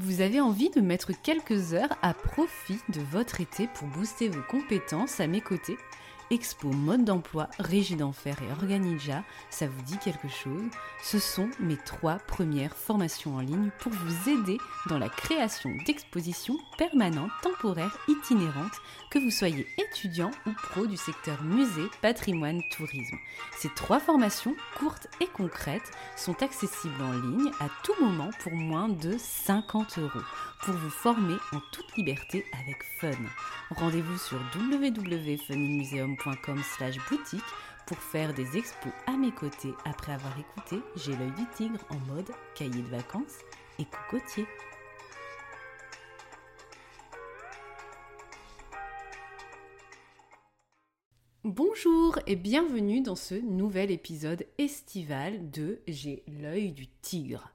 Vous avez envie de mettre quelques heures à profit de votre été pour booster vos compétences à mes côtés? Expo Mode d'emploi, Régie d'Enfer et Organija, ça vous dit quelque chose? Ce sont mes trois premières formations en ligne pour vous aider dans la création d'expositions permanentes, temporaires, itinérantes, que vous soyez étudiant ou pro du secteur musée, patrimoine, tourisme. Ces trois formations, courtes et concrètes, sont accessibles en ligne à tout moment pour moins de 50 euros, pour vous former en toute liberté avec fun. Rendez-vous sur www.funmuseum.com pour faire des expos à mes côtés après avoir écouté J'ai l'œil du tigre en mode cahier de vacances et cocotier. Bonjour et bienvenue dans ce nouvel épisode estival de J'ai l'œil du tigre.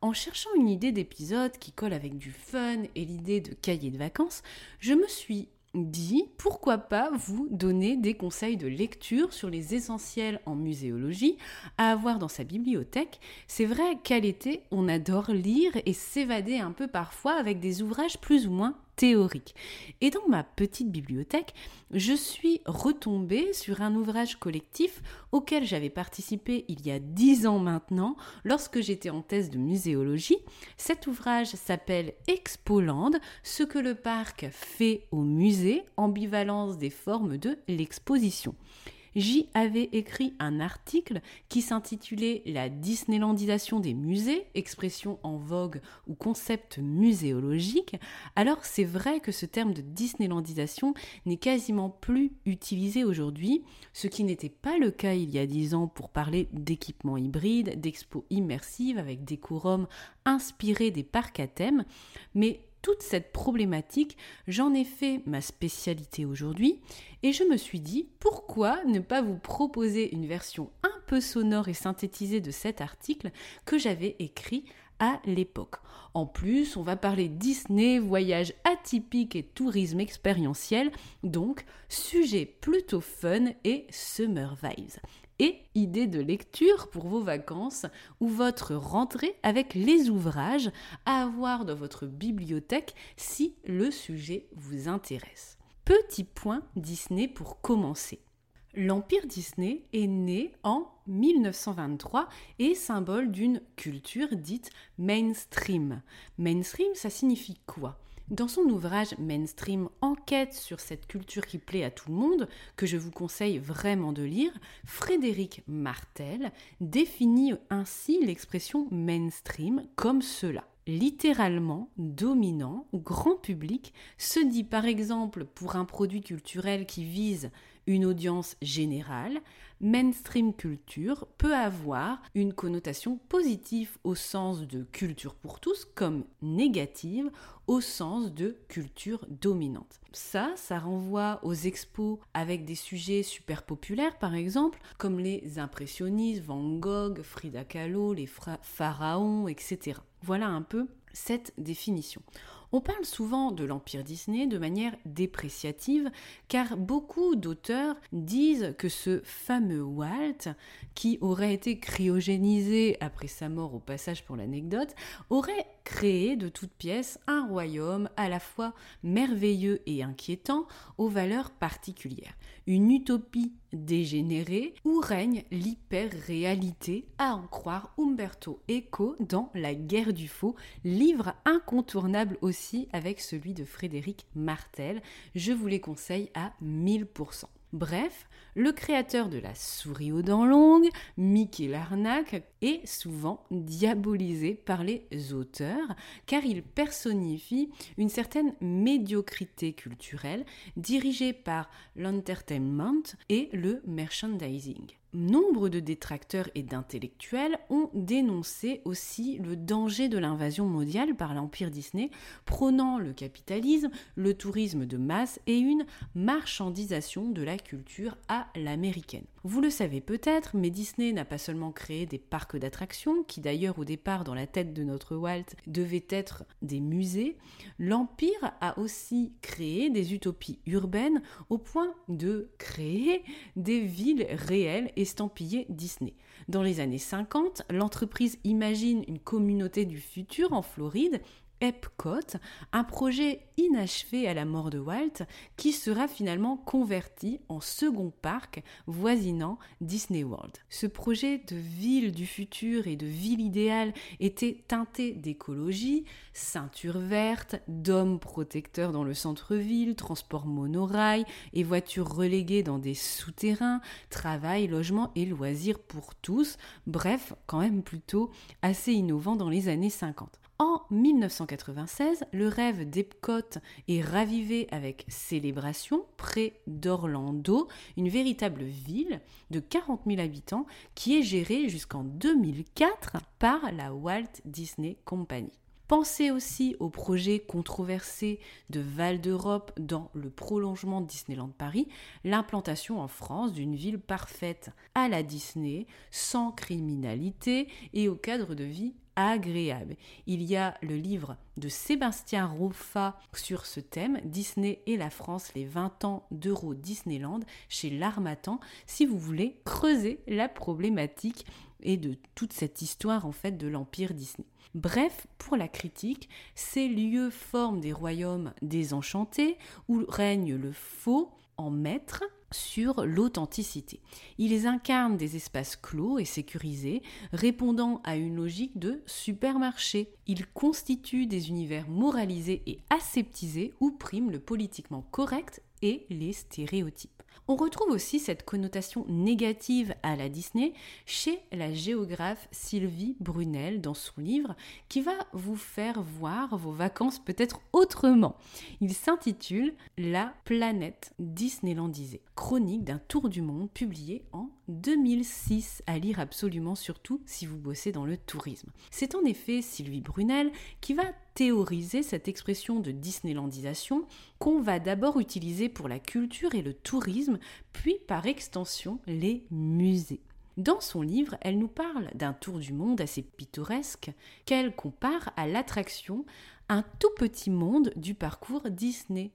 En cherchant une idée d'épisode qui colle avec du fun et l'idée de cahier de vacances, je me suis dit pourquoi pas vous donner des conseils de lecture sur les essentiels en muséologie à avoir dans sa bibliothèque? C'est vrai qu'à l'été, on adore lire et s'évader un peu parfois avec des ouvrages plus ou moins théorique. Et dans ma petite bibliothèque, je suis retombée sur un ouvrage collectif auquel j'avais participé il y a dix ans maintenant, lorsque j'étais en thèse de muséologie. Cet ouvrage s'appelle Expoland, ce que le parc fait au musée, ambivalence des formes de l'exposition j'y avais écrit un article qui s'intitulait La Disneylandisation des musées, expression en vogue ou concept muséologique. Alors c'est vrai que ce terme de Disneylandisation n'est quasiment plus utilisé aujourd'hui, ce qui n'était pas le cas il y a dix ans pour parler d'équipements hybrides, d'expos immersives avec des quorums inspirés des parcs à thème, mais toute cette problématique, j'en ai fait ma spécialité aujourd'hui et je me suis dit pourquoi ne pas vous proposer une version un peu sonore et synthétisée de cet article que j'avais écrit à l'époque. En plus, on va parler Disney, voyage atypique et tourisme expérientiel, donc sujet plutôt fun et summer vibes et idées de lecture pour vos vacances ou votre rentrée avec les ouvrages à avoir dans votre bibliothèque si le sujet vous intéresse. Petit point Disney pour commencer. L'Empire Disney est né en 1923 et symbole d'une culture dite mainstream. Mainstream, ça signifie quoi? Dans son ouvrage Mainstream Enquête sur cette culture qui plaît à tout le monde, que je vous conseille vraiment de lire, Frédéric Martel définit ainsi l'expression mainstream comme cela. Littéralement dominant ou grand public se dit par exemple pour un produit culturel qui vise une audience générale, mainstream culture peut avoir une connotation positive au sens de culture pour tous comme négative au sens de culture dominante. Ça, ça renvoie aux expos avec des sujets super populaires par exemple, comme les impressionnistes, Van Gogh, Frida Kahlo, les pharaons, etc. Voilà un peu cette définition. On parle souvent de l'Empire Disney de manière dépréciative car beaucoup d'auteurs disent que ce fameux Walt, qui aurait été cryogénisé après sa mort au passage pour l'anecdote, aurait créé de toutes pièces un royaume à la fois merveilleux et inquiétant aux valeurs particulières. Une utopie dégénérée où règne l'hyper-réalité, à en croire Umberto Eco dans La guerre du faux, livre incontournable aussi avec celui de Frédéric Martel. Je vous les conseille à 1000%. Bref, le créateur de la souris aux dents longues, Mickey Larnac, est souvent diabolisé par les auteurs car il personnifie une certaine médiocrité culturelle dirigée par l'entertainment et le merchandising. Nombre de détracteurs et d'intellectuels ont dénoncé aussi le danger de l'invasion mondiale par l'Empire Disney, prônant le capitalisme, le tourisme de masse et une marchandisation de la culture à l'américaine. Vous le savez peut-être, mais Disney n'a pas seulement créé des parcs d'attractions, qui d'ailleurs au départ dans la tête de notre Walt devaient être des musées, l'Empire a aussi créé des utopies urbaines au point de créer des villes réelles estampillé Disney. Dans les années 50, l'entreprise imagine une communauté du futur en Floride Epcot, un projet inachevé à la mort de Walt qui sera finalement converti en second parc voisinant Disney World. Ce projet de ville du futur et de ville idéale était teinté d'écologie, ceinture verte, dômes protecteurs dans le centre-ville, transport monorail et voitures reléguées dans des souterrains, travail, logement et loisirs pour tous, bref, quand même plutôt assez innovant dans les années 50. En 1996, le rêve d'Epcot est ravivé avec Célébration, près d'Orlando, une véritable ville de 40 000 habitants qui est gérée jusqu'en 2004 par la Walt Disney Company. Pensez aussi au projet controversé de Val d'Europe dans le prolongement de Disneyland Paris, l'implantation en France d'une ville parfaite à la Disney, sans criminalité et au cadre de vie agréable. Il y a le livre de Sébastien Roffa sur ce thème, Disney et la France, les 20 ans d'Euro Disneyland, chez L'Armatan, si vous voulez creuser la problématique et de toute cette histoire en fait de l'Empire Disney. Bref, pour la critique, ces lieux forment des royaumes désenchantés où règne le faux en maître sur l'authenticité. Ils incarnent des espaces clos et sécurisés, répondant à une logique de supermarché. Ils constituent des univers moralisés et aseptisés où priment le politiquement correct et les stéréotypes. On retrouve aussi cette connotation négative à la Disney chez la géographe Sylvie Brunel dans son livre qui va vous faire voir vos vacances peut-être autrement. Il s'intitule La planète Disneylandisée, chronique d'un tour du monde publié en 2006 à lire absolument surtout si vous bossez dans le tourisme. C'est en effet Sylvie Brunel qui va théoriser cette expression de Disneylandisation qu'on va d'abord utiliser pour la culture et le tourisme, puis par extension les musées. Dans son livre, elle nous parle d'un tour du monde assez pittoresque qu'elle compare à l'attraction Un tout petit monde du parcours Disney.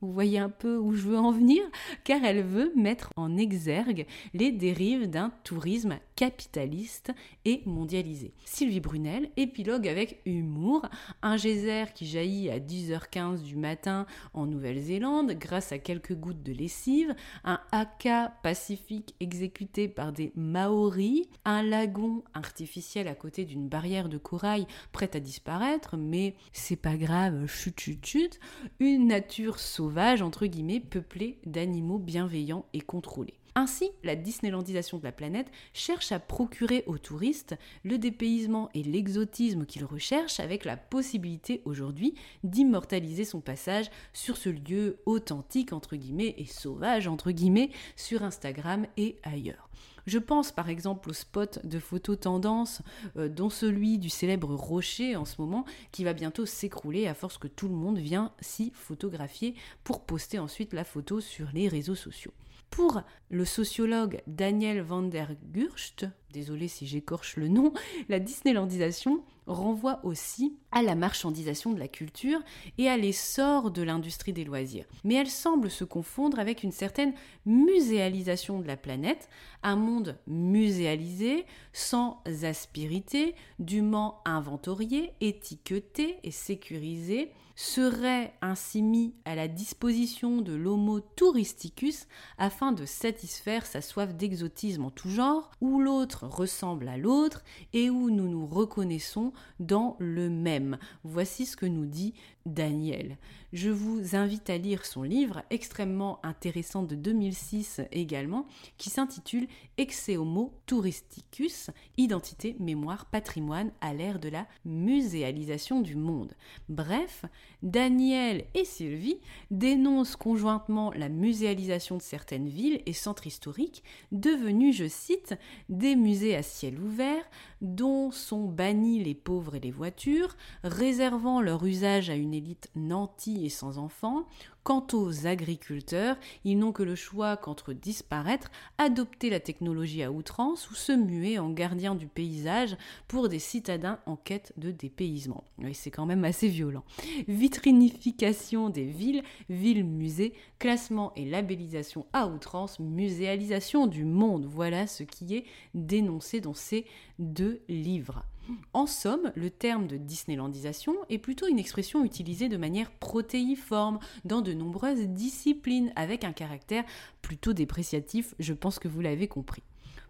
Vous voyez un peu où je veux en venir Car elle veut mettre en exergue les dérives d'un tourisme capitaliste et mondialisé. Sylvie Brunel épilogue avec humour un geyser qui jaillit à 10h15 du matin en Nouvelle-Zélande grâce à quelques gouttes de lessive, un haka pacifique exécuté par des Maoris, un lagon artificiel à côté d'une barrière de corail prête à disparaître, mais c'est pas grave chut chut chut, une nature sauvage, entre guillemets, peuplée d'animaux bienveillants et contrôlés. Ainsi, la Disneylandisation de la planète cherche à procurer aux touristes le dépaysement et l'exotisme qu'ils recherchent avec la possibilité aujourd'hui d'immortaliser son passage sur ce lieu authentique entre guillemets et sauvage entre guillemets sur Instagram et ailleurs. Je pense par exemple au spot de photos tendance, euh, dont celui du célèbre rocher en ce moment, qui va bientôt s'écrouler à force que tout le monde vient s'y photographier pour poster ensuite la photo sur les réseaux sociaux. Pour le sociologue Daniel van der Gurst, désolé si j'écorche le nom, la Disneylandisation renvoie aussi à la marchandisation de la culture et à l'essor de l'industrie des loisirs. Mais elle semble se confondre avec une certaine muséalisation de la planète, un monde muséalisé, sans aspérité, dûment inventorié, étiqueté et sécurisé, serait ainsi mis à la disposition de l'Homo touristicus afin de satisfaire sa soif d'exotisme en tout genre, où l'autre ressemble à l'autre et où nous nous reconnaissons dans le même. Voici ce que nous dit Daniel. Je vous invite à lire son livre extrêmement intéressant de 2006 également, qui s'intitule Exe Homo Touristicus, Identité, Mémoire, Patrimoine à l'ère de la muséalisation du monde. Bref, Daniel et Sylvie dénoncent conjointement la muséalisation de certaines villes et centres historiques, devenus, je cite, des musées à ciel ouvert, dont sont bannis les pauvres et les voitures, réservant leur usage à une élite nantie et sans enfants, Quant aux agriculteurs, ils n'ont que le choix qu'entre disparaître, adopter la technologie à outrance ou se muer en gardien du paysage pour des citadins en quête de dépaysement. C'est quand même assez violent. Vitrinification des villes, villes-musées, classement et labellisation à outrance, muséalisation du monde. Voilà ce qui est dénoncé dans ces deux livres. En somme, le terme de Disneylandisation est plutôt une expression utilisée de manière protéiforme dans de nombreuses disciplines avec un caractère plutôt dépréciatif, je pense que vous l'avez compris.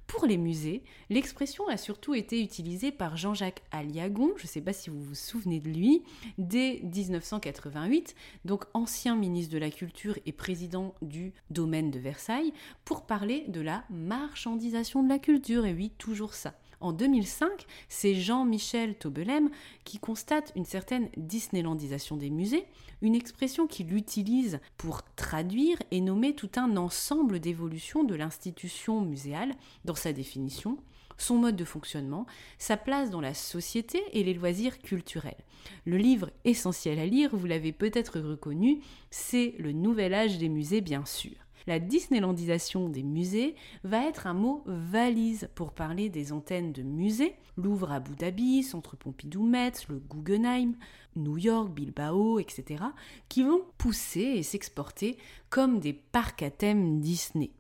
Pour les musées, l'expression a surtout été utilisée par Jean-Jacques Aliagon, je ne sais pas si vous vous souvenez de lui, dès 1988, donc ancien ministre de la Culture et président du domaine de Versailles, pour parler de la marchandisation de la culture, et oui, toujours ça. En 2005, c'est Jean-Michel Taubelem qui constate une certaine Disneylandisation des musées, une expression qu'il utilise pour traduire et nommer tout un ensemble d'évolutions de l'institution muséale dans sa définition, son mode de fonctionnement, sa place dans la société et les loisirs culturels. Le livre essentiel à lire, vous l'avez peut-être reconnu, c'est Le Nouvel Âge des musées, bien sûr la Disneylandisation des musées va être un mot valise pour parler des antennes de musées, Louvre à Abu Dhabi, Centre Pompidou-Metz, le Guggenheim, New York, Bilbao, etc., qui vont pousser et s'exporter comme des parcs à thème Disney.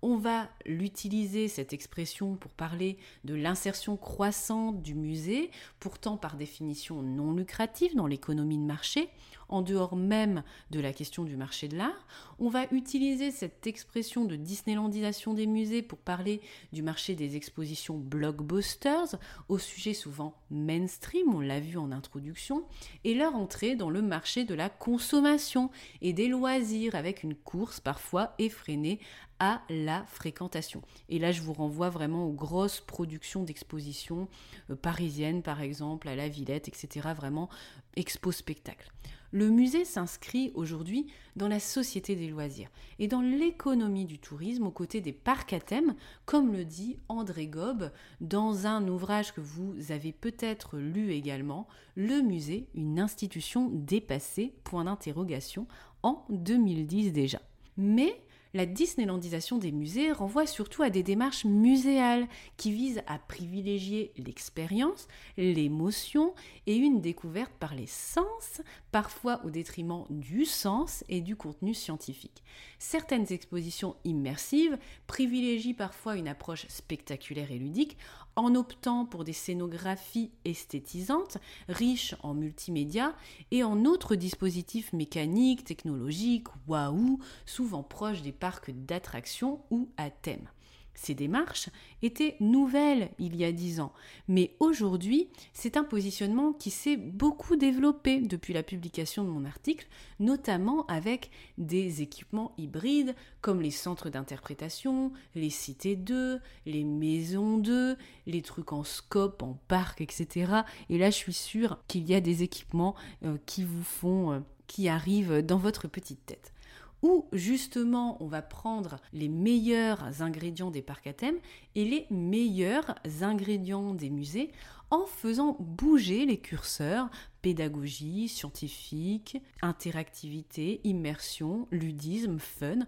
On va l'utiliser, cette expression, pour parler de l'insertion croissante du musée, pourtant par définition non lucrative dans l'économie de marché, en dehors même de la question du marché de l'art. On va utiliser cette expression de Disneylandisation des musées pour parler du marché des expositions blockbusters, au sujet souvent mainstream, on l'a vu en introduction, et leur entrée dans le marché de la consommation et des loisirs avec une course parfois effrénée à la fréquentation. Et là, je vous renvoie vraiment aux grosses productions d'expositions euh, parisiennes, par exemple, à la Villette, etc. Vraiment, expo spectacle. Le musée s'inscrit aujourd'hui dans la société des loisirs et dans l'économie du tourisme aux côtés des parcs à thème, comme le dit André Gobe dans un ouvrage que vous avez peut-être lu également, Le musée, une institution dépassée, point d'interrogation, en 2010 déjà. Mais la Disneylandisation des musées renvoie surtout à des démarches muséales qui visent à privilégier l'expérience, l'émotion et une découverte par les sens, parfois au détriment du sens et du contenu scientifique. Certaines expositions immersives privilégient parfois une approche spectaculaire et ludique en optant pour des scénographies esthétisantes, riches en multimédia et en autres dispositifs mécaniques, technologiques, waouh, souvent proches des parcs d'attractions ou à thème. Ces démarches étaient nouvelles il y a dix ans, mais aujourd'hui, c'est un positionnement qui s'est beaucoup développé depuis la publication de mon article, notamment avec des équipements hybrides comme les centres d'interprétation, les cités 2, les maisons 2, les trucs en scope, en parc, etc. Et là, je suis sûre qu'il y a des équipements euh, qui vous font, euh, qui arrivent dans votre petite tête où justement on va prendre les meilleurs ingrédients des parcs à thème et les meilleurs ingrédients des musées en faisant bouger les curseurs pédagogie, scientifique, interactivité, immersion, ludisme, fun,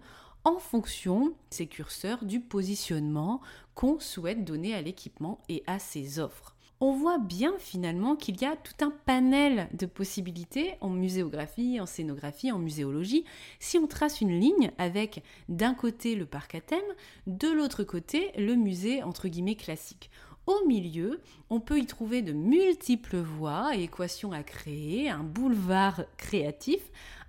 en fonction, ces curseurs, du positionnement qu'on souhaite donner à l'équipement et à ses offres on voit bien finalement qu'il y a tout un panel de possibilités en muséographie, en scénographie, en muséologie, si on trace une ligne avec d'un côté le parc à thème, de l'autre côté le musée entre guillemets classique. Au milieu, on peut y trouver de multiples voies et équations à créer, un boulevard créatif,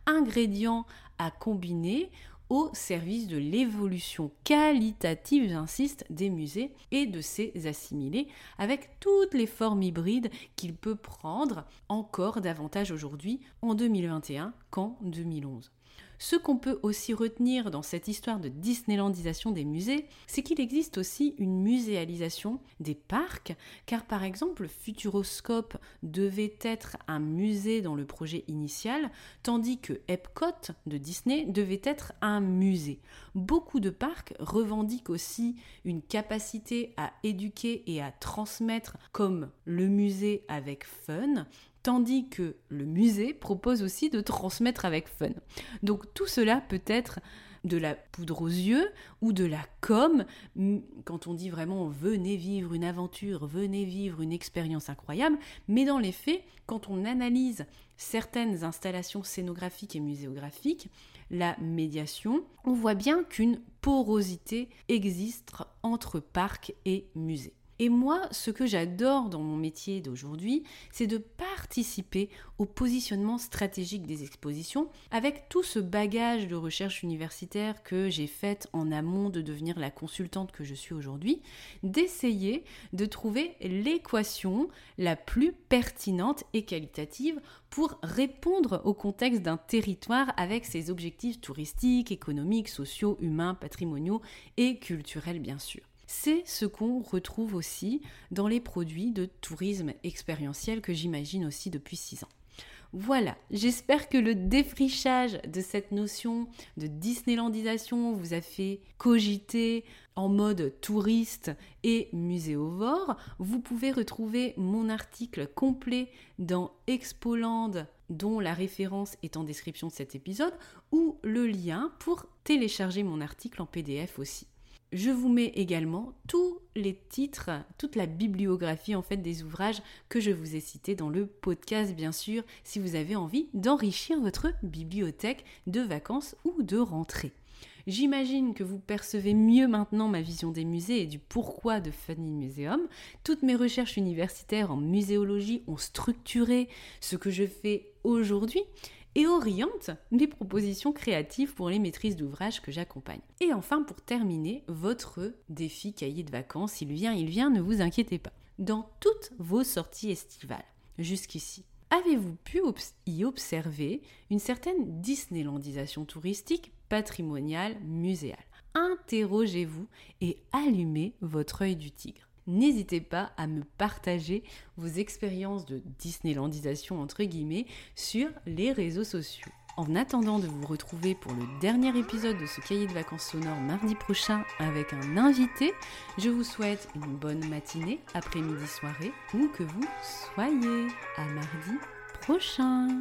ingrédients à combiner au service de l'évolution qualitative, j'insiste, des musées et de ses assimilés, avec toutes les formes hybrides qu'il peut prendre encore davantage aujourd'hui en 2021 qu'en 2011. Ce qu'on peut aussi retenir dans cette histoire de Disneylandisation des musées, c'est qu'il existe aussi une muséalisation des parcs, car par exemple Futuroscope devait être un musée dans le projet initial, tandis que Epcot de Disney devait être un musée. Beaucoup de parcs revendiquent aussi une capacité à éduquer et à transmettre comme le musée avec fun, tandis que le musée propose aussi de transmettre avec fun. Donc tout cela peut être de la poudre aux yeux ou de la com. Quand on dit vraiment venez vivre une aventure, venez vivre une expérience incroyable, mais dans les faits, quand on analyse certaines installations scénographiques et muséographiques, la médiation, on voit bien qu'une porosité existe entre parc et musée. Et moi, ce que j'adore dans mon métier d'aujourd'hui, c'est de participer au positionnement stratégique des expositions avec tout ce bagage de recherche universitaire que j'ai fait en amont de devenir la consultante que je suis aujourd'hui, d'essayer de trouver l'équation la plus pertinente et qualitative pour répondre au contexte d'un territoire avec ses objectifs touristiques, économiques, sociaux, humains, patrimoniaux et culturels bien sûr. C'est ce qu'on retrouve aussi dans les produits de tourisme expérientiel que j'imagine aussi depuis six ans. Voilà, j'espère que le défrichage de cette notion de Disneylandisation vous a fait cogiter en mode touriste et muséovore. Vous pouvez retrouver mon article complet dans Expoland dont la référence est en description de cet épisode, ou le lien pour télécharger mon article en PDF aussi. Je vous mets également tous les titres, toute la bibliographie en fait des ouvrages que je vous ai cités dans le podcast bien sûr, si vous avez envie d'enrichir votre bibliothèque de vacances ou de rentrée. J'imagine que vous percevez mieux maintenant ma vision des musées et du pourquoi de Funny Museum. Toutes mes recherches universitaires en muséologie ont structuré ce que je fais aujourd'hui et oriente mes propositions créatives pour les maîtrises d'ouvrage que j'accompagne. Et enfin, pour terminer, votre défi cahier de vacances, il vient, il vient, ne vous inquiétez pas. Dans toutes vos sorties estivales, jusqu'ici, avez-vous pu y observer une certaine Disneylandisation touristique, patrimoniale, muséale? Interrogez-vous et allumez votre œil du tigre n'hésitez pas à me partager vos expériences de Disneylandisation entre guillemets sur les réseaux sociaux. En attendant de vous retrouver pour le dernier épisode de ce cahier de vacances sonores mardi prochain avec un invité, je vous souhaite une bonne matinée, après-midi, soirée, où que vous soyez. À mardi prochain